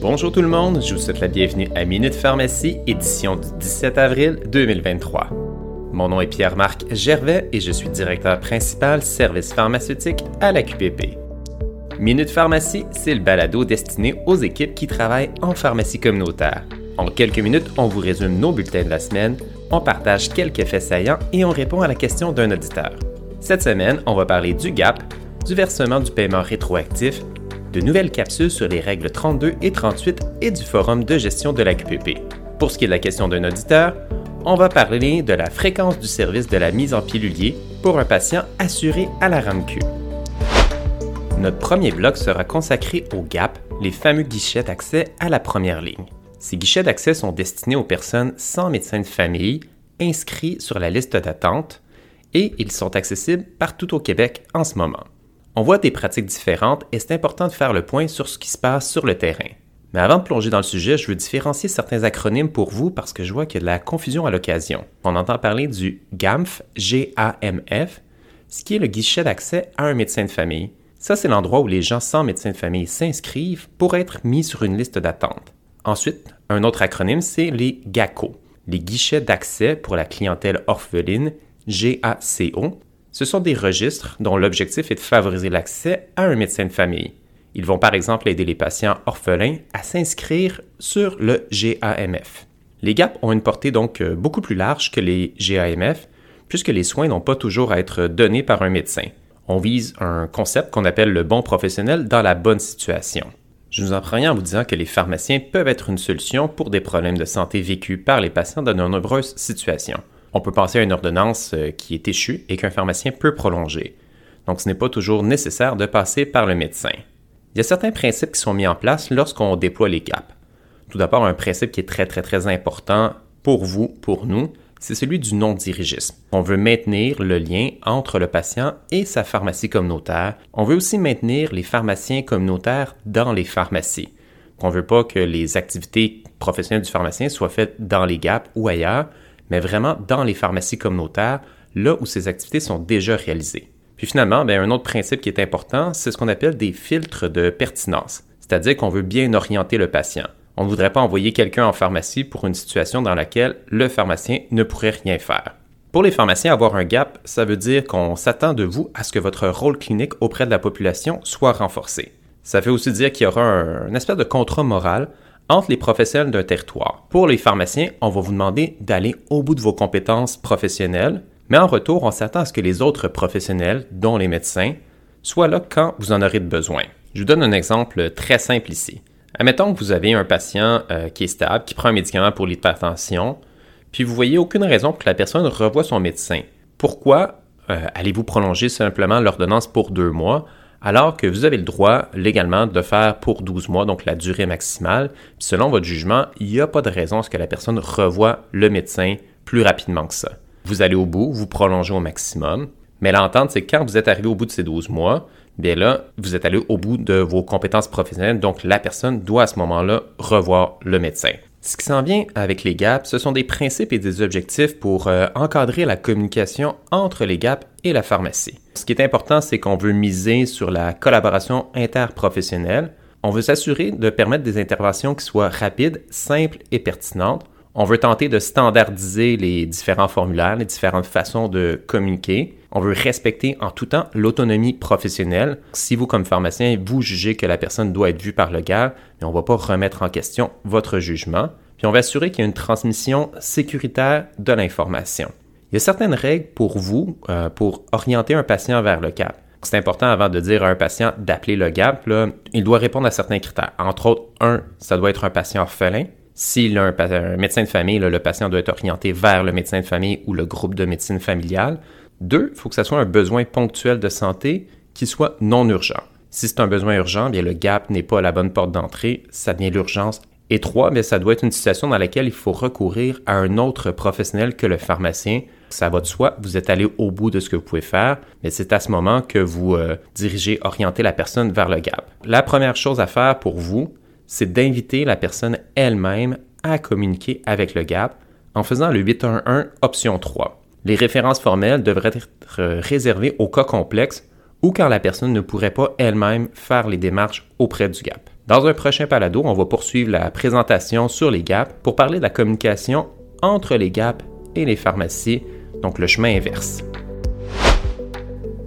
Bonjour tout le monde, je vous souhaite la bienvenue à Minute Pharmacie, édition du 17 avril 2023. Mon nom est Pierre-Marc Gervais et je suis directeur principal service pharmaceutique à la QPP. Minute Pharmacie, c'est le balado destiné aux équipes qui travaillent en pharmacie communautaire. En quelques minutes, on vous résume nos bulletins de la semaine, on partage quelques faits saillants et on répond à la question d'un auditeur. Cette semaine, on va parler du GAP, du versement du paiement rétroactif, de nouvelles capsules sur les règles 32 et 38 et du forum de gestion de la QPP. Pour ce qui est de la question d'un auditeur, on va parler de la fréquence du service de la mise en pilulier pour un patient assuré à la RAMQ. Notre premier bloc sera consacré au GAP, les fameux guichets d'accès à la première ligne. Ces guichets d'accès sont destinés aux personnes sans médecin de famille inscrits sur la liste d'attente et ils sont accessibles partout au Québec en ce moment. On voit des pratiques différentes et c'est important de faire le point sur ce qui se passe sur le terrain. Mais avant de plonger dans le sujet, je veux différencier certains acronymes pour vous parce que je vois qu'il y a de la confusion à l'occasion. On entend parler du GAMF, G-A-M-F, ce qui est le guichet d'accès à un médecin de famille. Ça, c'est l'endroit où les gens sans médecin de famille s'inscrivent pour être mis sur une liste d'attente. Ensuite, un autre acronyme, c'est les GACO, les guichets d'accès pour la clientèle orpheline, GACO, ce sont des registres dont l'objectif est de favoriser l'accès à un médecin de famille. Ils vont par exemple aider les patients orphelins à s'inscrire sur le GAMF. Les GAP ont une portée donc euh, beaucoup plus large que les GAMF, puisque les soins n'ont pas toujours à être donnés par un médecin. On vise un concept qu'on appelle le bon professionnel dans la bonne situation. Je vous en rien en vous disant que les pharmaciens peuvent être une solution pour des problèmes de santé vécus par les patients dans de nombreuses situations on peut penser à une ordonnance euh, qui est échue et qu'un pharmacien peut prolonger. Donc ce n'est pas toujours nécessaire de passer par le médecin. Il y a certains principes qui sont mis en place lorsqu'on déploie les GAP. Tout d'abord, un principe qui est très très très important pour vous, pour nous, c'est celui du non-dirigisme. On veut maintenir le lien entre le patient et sa pharmacie communautaire. On veut aussi maintenir les pharmaciens communautaires dans les pharmacies. On ne veut pas que les activités professionnelles du pharmacien soient faites dans les GAP ou ailleurs, mais vraiment dans les pharmacies communautaires, là où ces activités sont déjà réalisées. Puis finalement, ben, un autre principe qui est important, c'est ce qu'on appelle des filtres de pertinence, c'est-à-dire qu'on veut bien orienter le patient. On ne voudrait pas envoyer quelqu'un en pharmacie pour une situation dans laquelle le pharmacien ne pourrait rien faire. Pour les pharmaciens, avoir un gap, ça veut dire qu'on s'attend de vous à ce que votre rôle clinique auprès de la population soit renforcé. Ça veut aussi dire qu'il y aura un, espèce de contrat moral entre les professionnels d'un territoire. Pour les pharmaciens, on va vous demander d'aller au bout de vos compétences professionnelles, mais en retour, on s'attend à ce que les autres professionnels, dont les médecins, soient là quand vous en aurez besoin. Je vous donne un exemple très simple ici. Admettons que vous avez un patient euh, qui est stable, qui prend un médicament pour l'hypertension, puis vous voyez aucune raison pour que la personne revoie son médecin. Pourquoi euh, allez-vous prolonger simplement l'ordonnance pour deux mois alors que vous avez le droit légalement de faire pour 12 mois, donc la durée maximale. selon votre jugement, il n'y a pas de raison à ce que la personne revoie le médecin plus rapidement que ça. Vous allez au bout, vous prolongez au maximum, mais l'entente, c'est quand vous êtes arrivé au bout de ces 12 mois, bien là, vous êtes allé au bout de vos compétences professionnelles, donc la personne doit à ce moment-là revoir le médecin. Ce qui s'en vient avec les GAP, ce sont des principes et des objectifs pour euh, encadrer la communication entre les GAP et la pharmacie. Ce qui est important, c'est qu'on veut miser sur la collaboration interprofessionnelle. On veut s'assurer de permettre des interventions qui soient rapides, simples et pertinentes. On veut tenter de standardiser les différents formulaires, les différentes façons de communiquer. On veut respecter en tout temps l'autonomie professionnelle. Si vous, comme pharmacien, vous jugez que la personne doit être vue par le gars, on ne va pas remettre en question votre jugement. Puis on va assurer qu'il y a une transmission sécuritaire de l'information. Il y a certaines règles pour vous euh, pour orienter un patient vers le GAP. C'est important avant de dire à un patient d'appeler le GAP, il doit répondre à certains critères. Entre autres, un, ça doit être un patient orphelin. S'il a un, médecin de famille, le patient doit être orienté vers le médecin de famille ou le groupe de médecine familiale. Deux, il faut que ça soit un besoin ponctuel de santé qui soit non urgent. Si c'est un besoin urgent, bien le GAP n'est pas la bonne porte d'entrée, ça devient l'urgence et trois, bien, ça doit être une situation dans laquelle il faut recourir à un autre professionnel que le pharmacien. Ça va de soi, vous êtes allé au bout de ce que vous pouvez faire, mais c'est à ce moment que vous euh, dirigez, orientez la personne vers le GAP. La première chose à faire pour vous, c'est d'inviter la personne elle-même à communiquer avec le GAP en faisant le 811 option 3. Les références formelles devraient être réservées au cas complexe ou quand la personne ne pourrait pas elle-même faire les démarches auprès du GAP. Dans un prochain palado, on va poursuivre la présentation sur les gaps pour parler de la communication entre les gaps et les pharmacies, donc le chemin inverse.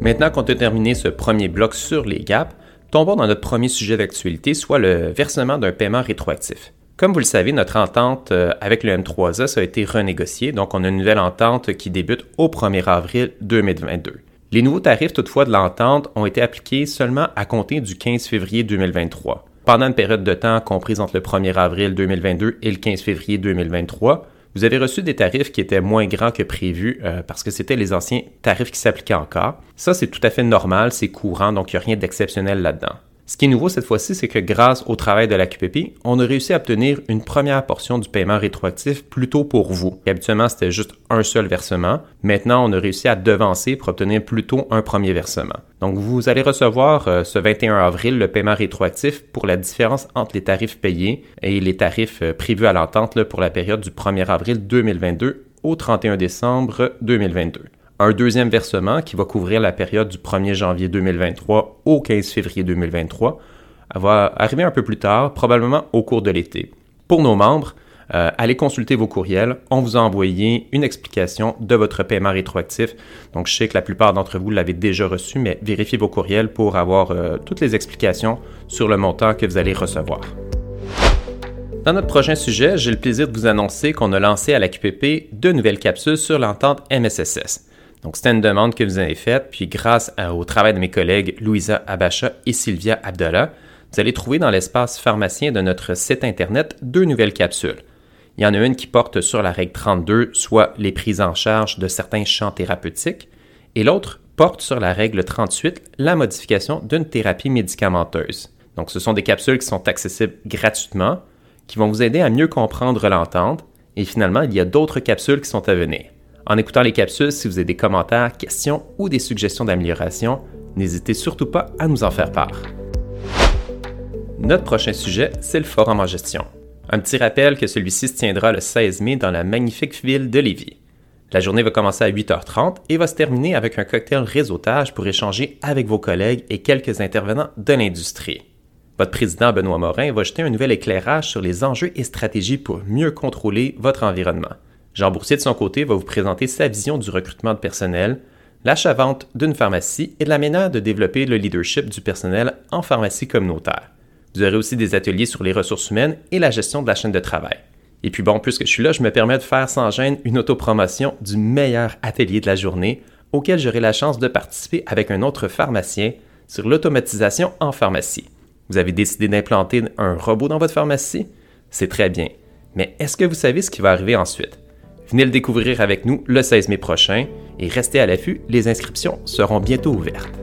Maintenant qu'on a terminé ce premier bloc sur les gaps, tombons dans notre premier sujet d'actualité, soit le versement d'un paiement rétroactif. Comme vous le savez, notre entente euh, avec le M3S a été renégociée, donc on a une nouvelle entente qui débute au 1er avril 2022. Les nouveaux tarifs toutefois de l'entente ont été appliqués seulement à compter du 15 février 2023 pendant une période de temps comprise entre le 1er avril 2022 et le 15 février 2023, vous avez reçu des tarifs qui étaient moins grands que prévu euh, parce que c'était les anciens tarifs qui s'appliquaient encore. Ça, c'est tout à fait normal, c'est courant, donc il n'y a rien d'exceptionnel là-dedans. Ce qui est nouveau cette fois-ci, c'est que grâce au travail de la QPP, on a réussi à obtenir une première portion du paiement rétroactif plutôt pour vous. habituellement, c'était juste un seul versement. Maintenant, on a réussi à devancer pour obtenir plutôt un premier versement. Donc, vous allez recevoir euh, ce 21 avril le paiement rétroactif pour la différence entre les tarifs payés et les tarifs euh, prévus à l'entente pour la période du 1er avril 2022 au 31 décembre 2022 un deuxième versement qui va couvrir la période du 1er janvier 2023 au 15 février 2023 va arriver un peu plus tard, probablement au cours de l'été. Pour nos membres, euh, allez consulter vos courriels. On vous a envoyé une explication de votre paiement rétroactif. Donc, je sais que la plupart d'entre vous l'avez déjà reçu, mais vérifiez vos courriels pour avoir euh, toutes les explications sur le montant que vous allez recevoir. Dans notre prochain sujet, j'ai le plaisir de vous annoncer qu'on a lancé à la QPP deux nouvelles capsules sur l'entente MSSS. Donc, c'était une demande que vous avez faite, puis grâce au travail de mes collègues Louisa Abacha et Sylvia Abdallah, vous allez trouver dans l'espace pharmacien de notre site Internet deux nouvelles capsules. Il y en a une qui porte sur la règle 32, soit les prises en charge de certains champs thérapeutiques, et l'autre porte sur la règle 38, la modification d'une thérapie médicamenteuse. Donc, ce sont des capsules qui sont accessibles gratuitement, qui vont vous aider à mieux comprendre l'entente, et finalement, il y a d'autres capsules qui sont à venir. En écoutant les capsules, si vous avez des commentaires, questions ou des suggestions d'amélioration, n'hésitez surtout pas à nous en faire part. Notre prochain sujet, c'est le forum en gestion. Un petit rappel que celui-ci se tiendra le 16 mai dans la magnifique ville de Lévis. La journée va commencer à 8h30 et va se terminer avec un cocktail réseautage pour échanger avec vos collègues et quelques intervenants de l'industrie. Votre président Benoît Morin va jeter un nouvel éclairage sur les enjeux et stratégies pour mieux contrôler votre environnement. Jean Boursier, de son côté, va vous présenter sa vision du recrutement de personnel, l'achat-vente d'une pharmacie et de la manière de développer le leadership du personnel en pharmacie communautaire. Vous aurez aussi des ateliers sur les ressources humaines et la gestion de la chaîne de travail. Et puis bon, puisque je suis là, je me permets de faire sans gêne une autopromotion du meilleur atelier de la journée auquel j'aurai la chance de participer avec un autre pharmacien sur l'automatisation en pharmacie. Vous avez décidé d'implanter un robot dans votre pharmacie? C'est très bien. Mais est-ce que vous savez ce qui va arriver ensuite? Venez le découvrir avec nous le 16 mai prochain et restez à l'affût, les inscriptions seront bientôt ouvertes.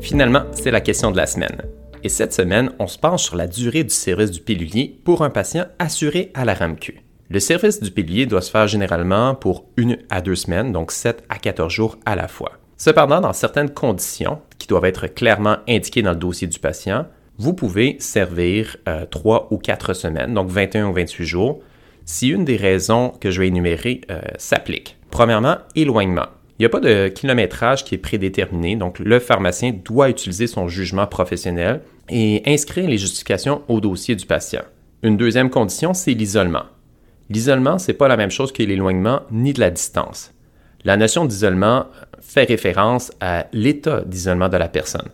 Finalement, c'est la question de la semaine. Et cette semaine, on se penche sur la durée du service du pilulier pour un patient assuré à la RAMQ. Le service du pilulier doit se faire généralement pour une à deux semaines, donc 7 à 14 jours à la fois. Cependant, dans certaines conditions qui doivent être clairement indiquées dans le dossier du patient, vous pouvez servir euh, 3 ou 4 semaines, donc 21 ou 28 jours, si une des raisons que je vais énumérer euh, s'applique. Premièrement, éloignement. Il n'y a pas de kilométrage qui est prédéterminé, donc le pharmacien doit utiliser son jugement professionnel et inscrire les justifications au dossier du patient. Une deuxième condition, c'est l'isolement. L'isolement, n'est pas la même chose que l'éloignement ni de la distance. La notion d'isolement fait référence à l'état d'isolement de la personne.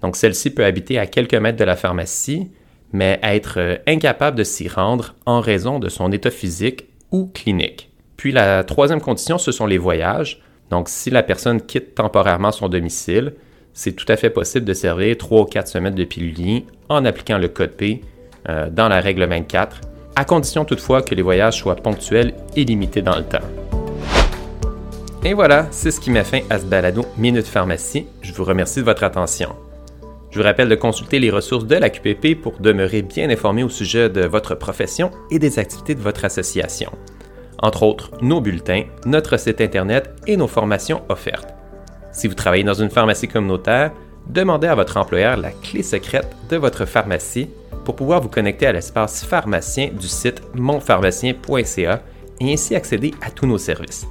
Donc celle-ci peut habiter à quelques mètres de la pharmacie, mais être euh, incapable de s'y rendre en raison de son état physique ou clinique. Puis la troisième condition, ce sont les voyages. Donc si la personne quitte temporairement son domicile, c'est tout à fait possible de servir 3 ou 4 semaines de pilulier en appliquant le code P euh, dans la règle 24, à condition toutefois que les voyages soient ponctuels et limités dans le temps. Et voilà, c'est ce qui met fin à ce balado Minute Pharmacie. Je vous remercie de votre attention. Je vous rappelle de consulter les ressources de la QPP pour demeurer bien informé au sujet de votre profession et des activités de votre association. Entre autres, nos bulletins, notre site Internet et nos formations offertes. Si vous travaillez dans une pharmacie communautaire, demandez à votre employeur la clé secrète de votre pharmacie pour pouvoir vous connecter à l'espace pharmacien du site monpharmacien.ca et ainsi accéder à tous nos services.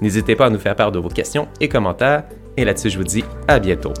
N'hésitez pas à nous faire part de vos questions et commentaires, et là-dessus je vous dis à bientôt.